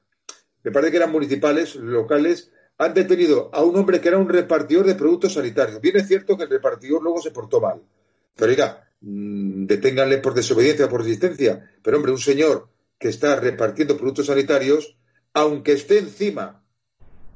S2: me parece que eran municipales, locales, han detenido a un hombre que era un repartidor de productos sanitarios. Bien es cierto que el repartidor luego se portó mal. Pero oiga, Mm, deténganle por desobediencia o por resistencia. Pero hombre, un señor que está repartiendo productos sanitarios, aunque esté encima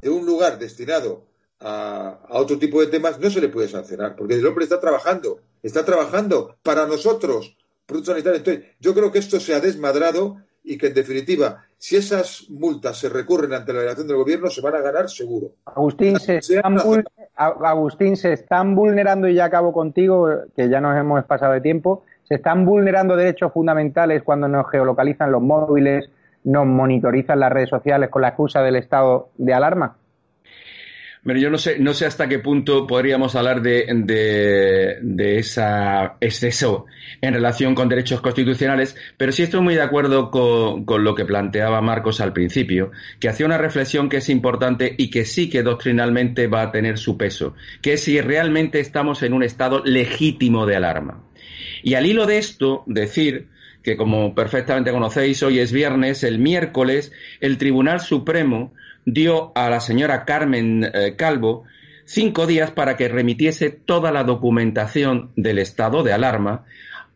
S2: de un lugar destinado a, otro tipo de temas, no se le puede sancionar, porque el hombre está trabajando, está trabajando para nosotros, productos sanitarios. Entonces, yo creo que esto se ha desmadrado y que, en definitiva, si esas multas se recurren ante la delegación del gobierno, se van a ganar seguro.
S1: Agustín, se están, Agustín, se están vulnerando, y ya acabo contigo, que ya nos hemos pasado de tiempo, se están vulnerando derechos fundamentales cuando nos geolocalizan los móviles, nos monitorizan las redes sociales con la excusa del estado de alarma.
S3: Pero yo no sé, no sé hasta qué punto podríamos hablar de, de, de esa exceso en relación con derechos constitucionales, pero sí estoy muy de acuerdo con, con, lo que planteaba Marcos al principio, que hacía una reflexión que es importante y que sí que doctrinalmente va a tener su peso, que es si realmente estamos en un estado legítimo de alarma. Y al hilo de esto, decir que como perfectamente conocéis, hoy es viernes, el miércoles, el Tribunal Supremo dio a la señora Carmen eh, Calvo cinco días para que remitiese toda la documentación del estado de alarma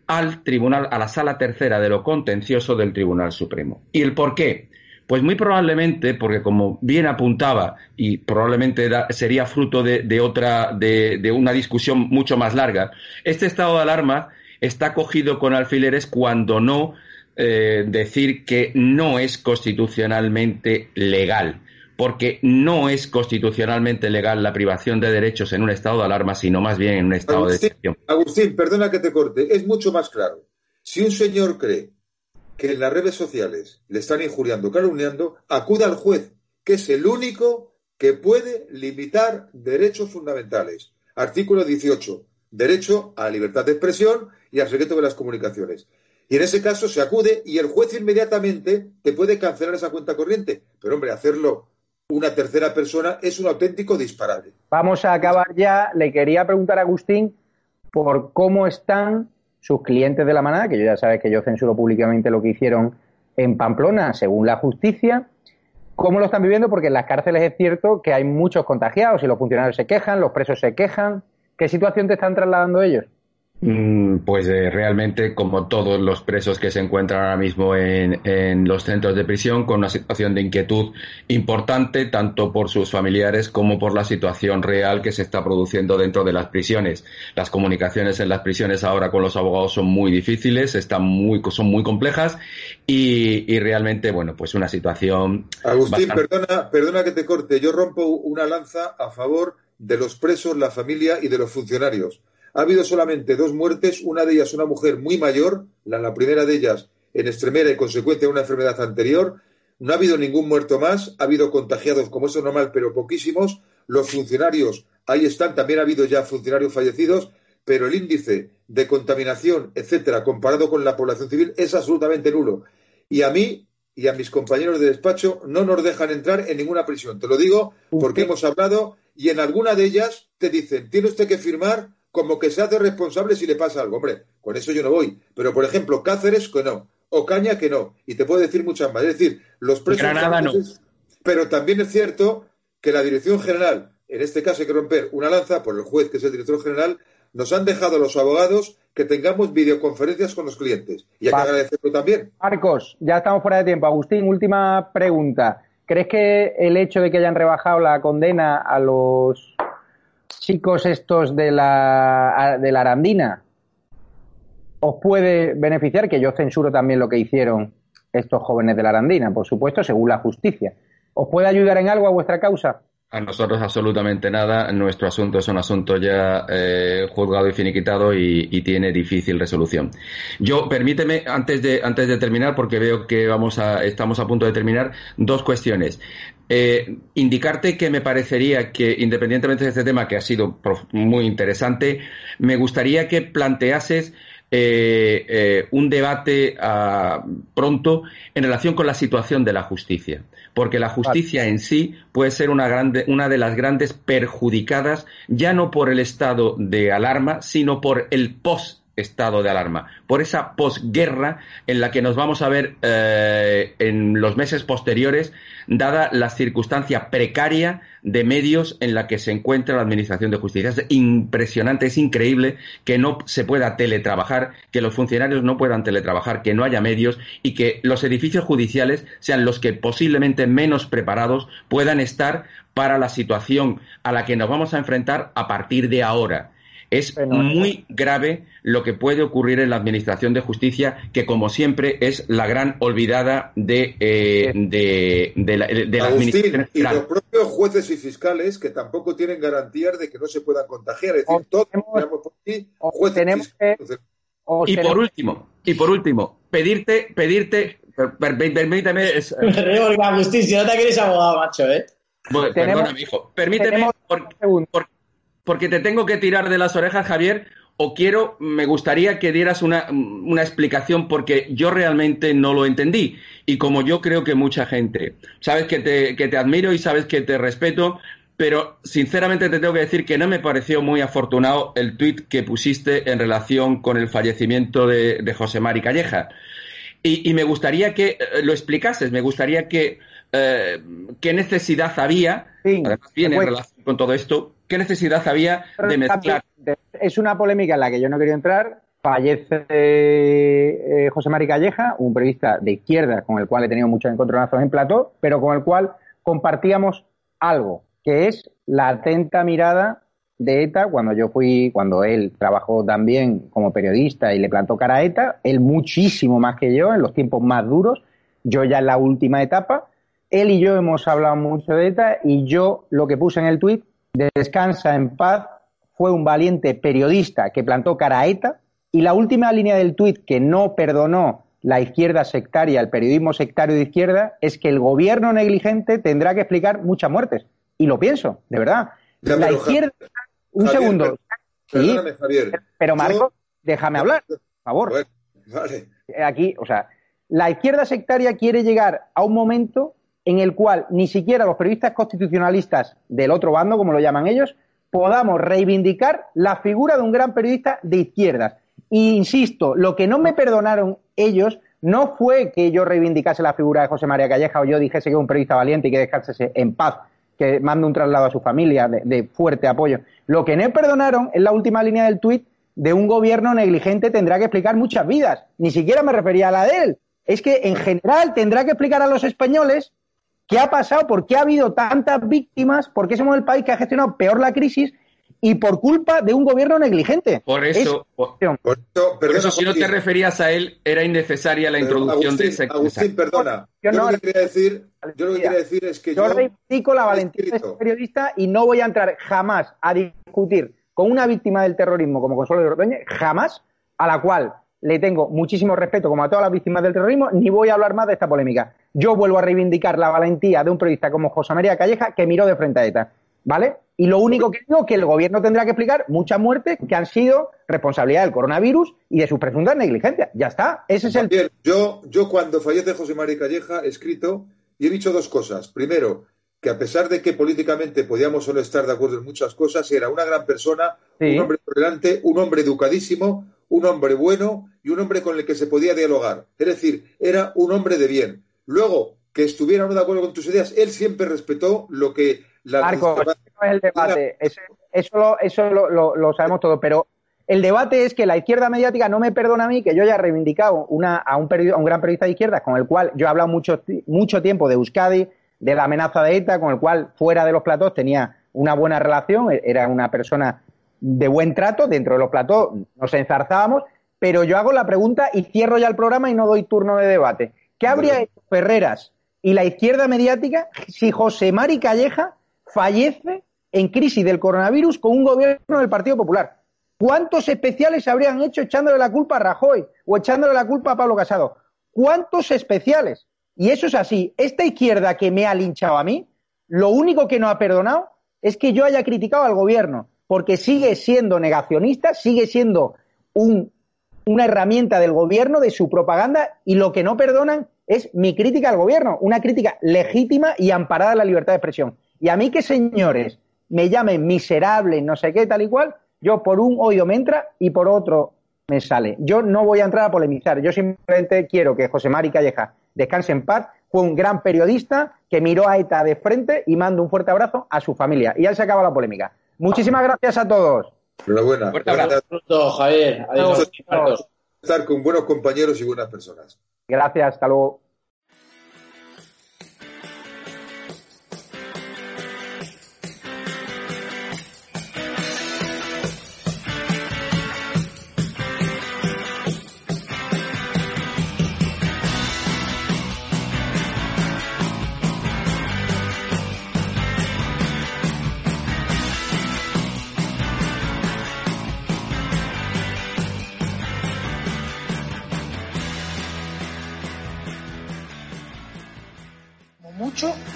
S3: al tribunal, a la sala tercera de lo contencioso del Tribunal Supremo. ¿Y el por qué? Pues muy probablemente, porque como bien apuntaba, y probablemente sería fruto de, otra, de, una discusión mucho más larga, este estado de alarma está cogido con alfileres cuando no eh, decir que no es constitucionalmente legal porque no es constitucionalmente legal la privación de derechos en un estado de alarma, sino más bien en un estado de excepción.
S2: Agustín, perdona que te corte, es mucho más claro. Si un señor cree que en las redes sociales le están injuriando, calumniando, acuda al juez, que es el único que puede limitar derechos fundamentales. Artículo 18, derecho a la libertad de expresión y al secreto de las comunicaciones. Y en ese caso se acude y el juez inmediatamente te puede cancelar esa cuenta corriente. Pero hombre, hacerlo una tercera persona es un auténtico disparate.
S1: Vamos a acabar ya. Le quería preguntar a Agustín por cómo están sus clientes de la manada, que yo ya sabes que yo censuro públicamente lo que hicieron en Pamplona, según la justicia. ¿Cómo lo están viviendo? Porque en las cárceles es cierto que hay muchos contagiados y los funcionarios se quejan, los presos se quejan. ¿Qué situación te están trasladando ellos?
S3: Mm, pues eh, realmente, como todos los presos que se encuentran ahora mismo en, en, los centros de prisión, con una situación de inquietud importante, tanto por sus familiares como por la situación real que se está produciendo dentro de las prisiones. Las comunicaciones en las prisiones ahora con los abogados son muy difíciles, están muy, son muy complejas y, y realmente, bueno, pues una situación.
S2: Agustín, perdona, perdona que te corte. Yo rompo una lanza a favor de los presos, la familia y de los funcionarios ha habido solamente dos muertes, una de ellas una mujer muy mayor, la, primera de ellas en extremera y consecuencia de una enfermedad anterior. No ha habido ningún muerto más, ha habido contagiados, como eso normal, pero poquísimos. Los funcionarios, ahí están, también ha habido ya funcionarios fallecidos, pero el índice de contaminación, etcétera, comparado con la población civil, es absolutamente nulo. Y a mí y a mis compañeros de despacho no nos dejan entrar en ninguna prisión. Te lo digo porque hemos hablado y en alguna de ellas te dicen, tiene usted que firmar como que se hace responsable si le pasa algo. Hombre, con eso yo no voy. Pero, por ejemplo, Cáceres, que no. Ocaña, que no. Y te puedo decir muchas más. Es decir, los presos.
S3: Granada no.
S2: Pero también es cierto que la Dirección General, en este caso hay que romper una lanza por el juez, que es el director general, nos han dejado a los abogados que tengamos videoconferencias con los clientes. Y hay que agradecerlo también.
S1: Marcos, ya estamos fuera de tiempo. Agustín, última pregunta. ¿Crees que el hecho de que hayan rebajado la condena a los chicos estos de la, de la Arandina os puede beneficiar, que yo censuro también lo que hicieron estos jóvenes de la Arandina, por supuesto, según la justicia. ¿Os puede ayudar en algo a vuestra causa?
S3: A nosotros absolutamente nada. Nuestro asunto es un asunto ya eh, juzgado y finiquitado y, tiene difícil resolución. Yo, permíteme, antes de, antes de terminar, porque veo que vamos a, estamos a punto de terminar, dos cuestiones. Eh, indicarte que me parecería que, independientemente de este tema, que ha sido muy interesante, me gustaría que planteases eh, eh, un debate ah, pronto en relación con la situación de la justicia, porque la justicia en sí puede ser una, grande, una de las grandes perjudicadas ya no por el estado de alarma, sino por el post estado de alarma, por esa posguerra en la que nos vamos a ver eh, en los meses posteriores, dada la circunstancia precaria de medios en la que se encuentra la Administración de Justicia. Es impresionante, es increíble que no se pueda teletrabajar, que los funcionarios no puedan teletrabajar, que no haya medios y que los edificios judiciales sean los que posiblemente menos preparados puedan estar para la situación a la que nos vamos a enfrentar a partir de ahora es muy grave lo que puede ocurrir en la Administración de Justicia, que como siempre es la gran olvidada de, eh, de, la, Administración
S2: Y los propios jueces y fiscales que tampoco tienen garantías de que no se puedan contagiar. Es decir, todos por aquí, jueces
S3: y por último, y por último, pedirte, pedirte, permíteme. Es,
S4: Agustín, si no te quieres abogado, macho, ¿eh?
S3: perdona, mi hijo. Permíteme, porque te tengo que tirar de las orejas, Javier, o quiero, me gustaría que dieras una, una, explicación porque yo realmente no lo entendí. Y como yo creo que mucha gente, sabes que te, que te admiro y sabes que te respeto, pero sinceramente te tengo que decir que no me pareció muy afortunado el tuit que pusiste en relación con el fallecimiento de, de José Mari Calleja. Y, y, me gustaría que eh, lo explicases, me gustaría que eh, qué necesidad había, además bien en relación con todo esto, qué necesidad había de mezclar.
S1: Es una polémica en la que yo no quería entrar, fallece eh, José Mari Calleja, un periodista de izquierda con el cual he tenido muchos encontronazos en plató, pero con el cual compartíamos algo, que es la atenta mirada de ETA cuando yo fui, cuando él trabajó también como periodista y le plantó cara a ETA, él muchísimo más que yo en los tiempos más duros, yo ya en la última etapa, él y yo hemos hablado mucho de ETA y yo lo que puse en el tuit, descansa en paz, fue un valiente periodista que plantó cara a ETA y la última línea del tuit que no perdonó la izquierda sectaria, el periodismo sectario de izquierda, es que el gobierno negligente tendrá que explicar muchas muertes. Y lo pienso, de verdad. la izquierda un segundo.
S2: Perdóname, Javier.
S1: Pero Marco, déjame hablar, por favor.
S2: vale.
S1: Aquí, o sea, la izquierda sectaria quiere llegar a un momento en el cual ni siquiera los periodistas constitucionalistas del otro bando, como lo llaman ellos, podamos reivindicar la figura de un gran periodista de izquierdas. Y insisto, lo que no me perdonaron ellos no fue que yo reivindicase la figura de José María Calleja o yo dijese que es un periodista valiente y que descansase en paz que manda un traslado a su familia de, fuerte apoyo. Lo que no perdonaron es la última línea del tuit de un gobierno negligente tendrá que explicar muchas vidas. Ni siquiera me refería a la de él. Es que en general tendrá que explicar a los españoles qué ha pasado, por qué ha habido tantas víctimas, por qué somos el país que ha gestionado peor la crisis y por culpa de un gobierno negligente.
S3: Por eso, por, eso, si no te referías a él, era innecesaria la introducción de ese
S2: Agustín, perdona. Yo, lo que quería decir, yo lo que quería decir es que
S1: yo, yo reivindico la valentía de este periodista y no voy a entrar jamás a discutir con una víctima del terrorismo como Consuelo de Ordoñez, jamás, a la cual le tengo muchísimo respeto como a todas las víctimas del terrorismo, ni voy a hablar más de esta polémica. Yo vuelvo a reivindicar la valentía de un periodista como José María Calleja que miró de frente a ETA. ¿Vale? Y lo único que digo es que el gobierno tendrá que explicar muchas muertes que han sido responsabilidad del coronavirus y de sus presuntas negligencias. Ya está. Ese es el.
S2: Yo, yo cuando fallece José María Calleja he escrito y he dicho dos cosas. Primero, que a pesar de que políticamente podíamos solo estar de acuerdo en muchas cosas, era una gran persona, un hombre tolerante, un hombre educadísimo, un hombre bueno y un hombre con el que se podía dialogar. Es decir, era un hombre de bien. Luego, que estuviera de acuerdo con tus ideas, él siempre respetó lo que la
S1: Marco, no es el debate. Eso, eso, lo, sabemos todo, pero el debate es que la izquierda mediática no me perdona a mí que yo haya reivindicado una, a, un a un gran periodista de izquierda con el cual yo he hablado mucho, mucho tiempo de Euskadi, de la amenaza de ETA, con el cual fuera de los platos tenía una buena relación, e, era una persona de buen trato, dentro de los platos nos enzarzábamos, pero yo hago la pregunta y cierro ya el programa y no doy turno de debate. ¿Qué habría hecho Ferreras y la izquierda mediática si José Mari Calleja fallece en crisis del coronavirus con un gobierno del Partido Popular. ¿Cuántos especiales habrían hecho echándole la culpa a Rajoy o echándole la culpa a Pablo Casado? ¿Cuántos especiales? Y eso es así. Esta izquierda que me ha linchado a mí, lo único que no ha perdonado es que yo haya criticado al gobierno, porque sigue siendo negacionista, sigue siendo una herramienta del gobierno, de su propaganda, y lo que no perdonan es mi crítica al gobierno, una crítica legítima y amparada en la libertad de expresión. Y a mí que señores me llamen miserable, no sé qué, tal y cual, yo por un oído me entra y por otro me sale. Yo no voy a entrar a polemizar, yo simplemente quiero que José Mari Calleja descanse en paz. Fue un gran periodista que miró a ETA de frente y mando un fuerte abrazo a su familia. Y ya se acaba la polémica. Muchísimas gracias a todos.
S2: Enhorabuena.
S4: Fuerte abrazo, Javier. Adiós.
S2: Estar con buenos compañeros y buenas personas.
S1: Gracias, hasta luego.